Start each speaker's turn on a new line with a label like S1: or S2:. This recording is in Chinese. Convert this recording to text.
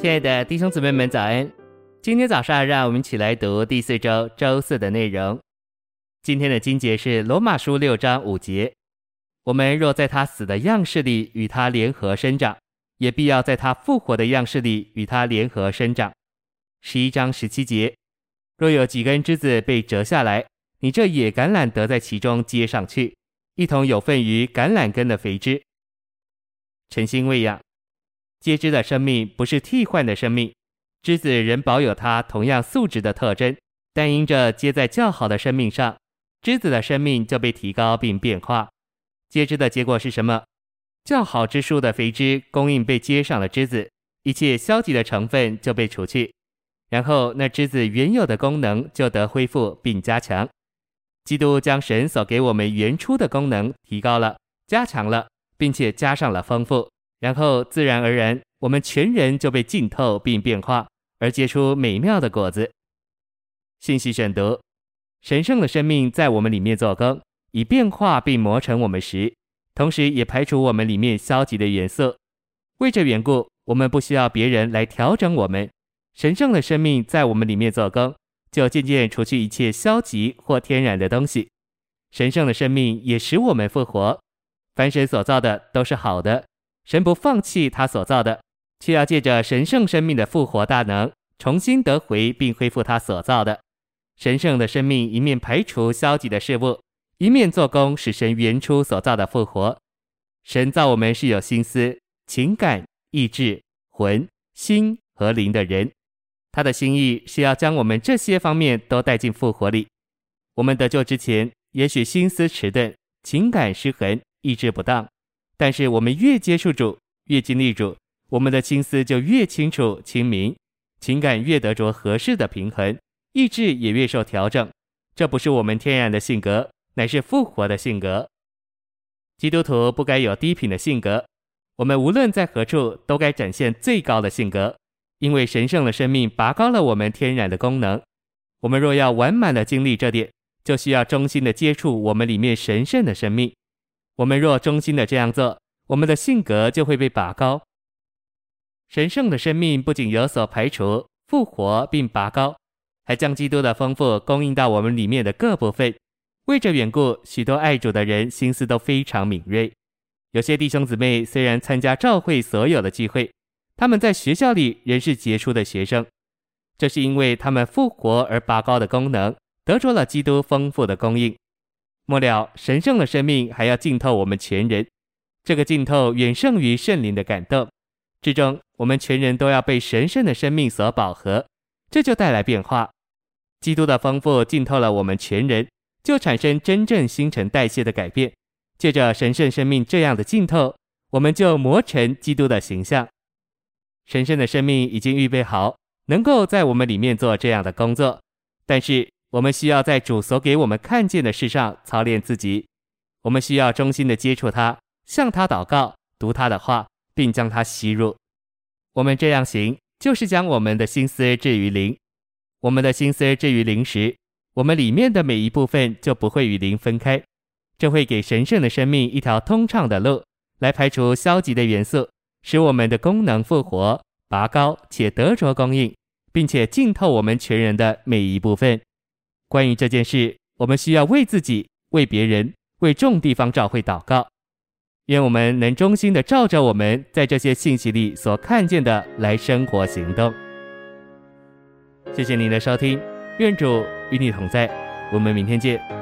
S1: 亲爱的弟兄姊妹们，早安！今天早上，让我们一起来读第四周周四的内容。今天的经节是罗马书六章五节：我们若在他死的样式里与他联合生长，也必要在他复活的样式里与他联合生长。十一章十七节：若有几根枝子被折下来，你这野橄榄得在其中接上去，一同有份于橄榄根的肥枝。诚心喂养。接枝的生命不是替换的生命，枝子仍保有它同样素质的特征，但因着接在较好的生命上，枝子的生命就被提高并变化。接枝的结果是什么？较好之树的肥枝供应被接上了枝子，一切消极的成分就被除去，然后那枝子原有的功能就得恢复并加强。基督将神所给我们原初的功能提高了、加强了，并且加上了丰富。然后自然而然，我们全人就被浸透并变化，而结出美妙的果子。信息选读：神圣的生命在我们里面做工，以变化并磨成我们时，同时也排除我们里面消极的元素。为这缘故，我们不需要别人来调整我们。神圣的生命在我们里面做工，就渐渐除去一切消极或天然的东西。神圣的生命也使我们复活。凡神所造的都是好的。神不放弃他所造的，却要借着神圣生命的复活大能，重新得回并恢复他所造的。神圣的生命一面排除消极的事物，一面做工使神原初所造的复活。神造我们是有心思、情感、意志、魂、心和灵的人，他的心意是要将我们这些方面都带进复活里。我们得救之前，也许心思迟钝，情感失衡，意志不当。但是我们越接触主，越经历主，我们的心思就越清楚清明，情感越得着合适的平衡，意志也越受调整。这不是我们天然的性格，乃是复活的性格。基督徒不该有低品的性格，我们无论在何处都该展现最高的性格，因为神圣的生命拔高了我们天然的功能。我们若要完满的经历这点，就需要衷心的接触我们里面神圣的生命。我们若忠心的这样做，我们的性格就会被拔高。神圣的生命不仅有所排除、复活并拔高，还将基督的丰富供应到我们里面的各部分。为这缘故，许多爱主的人心思都非常敏锐。有些弟兄姊妹虽然参加教会所有的聚会，他们在学校里仍是杰出的学生，这是因为他们复活而拔高的功能，得着了基督丰富的供应。末了，神圣的生命还要浸透我们全人，这个浸透远胜于圣灵的感动。至终，我们全人都要被神圣的生命所饱和，这就带来变化。基督的丰富浸透了我们全人，就产生真正新陈代谢的改变。借着神圣生命这样的浸透，我们就磨成基督的形象。神圣的生命已经预备好，能够在我们里面做这样的工作，但是，我们需要在主所给我们看见的事上操练自己。我们需要衷心的接触他，向他祷告，读他的话，并将他吸入。我们这样行，就是将我们的心思置于灵。我们的心思置于灵时，我们里面的每一部分就不会与灵分开，这会给神圣的生命一条通畅的路，来排除消极的元素，使我们的功能复活、拔高且得着供应，并且浸透我们全人的每一部分。关于这件事，我们需要为自己、为别人、为众地方召会祷告。愿我们能衷心的照着我们在这些信息里所看见的来生活行动。谢谢您的收听，愿主与你同在，我们明天见。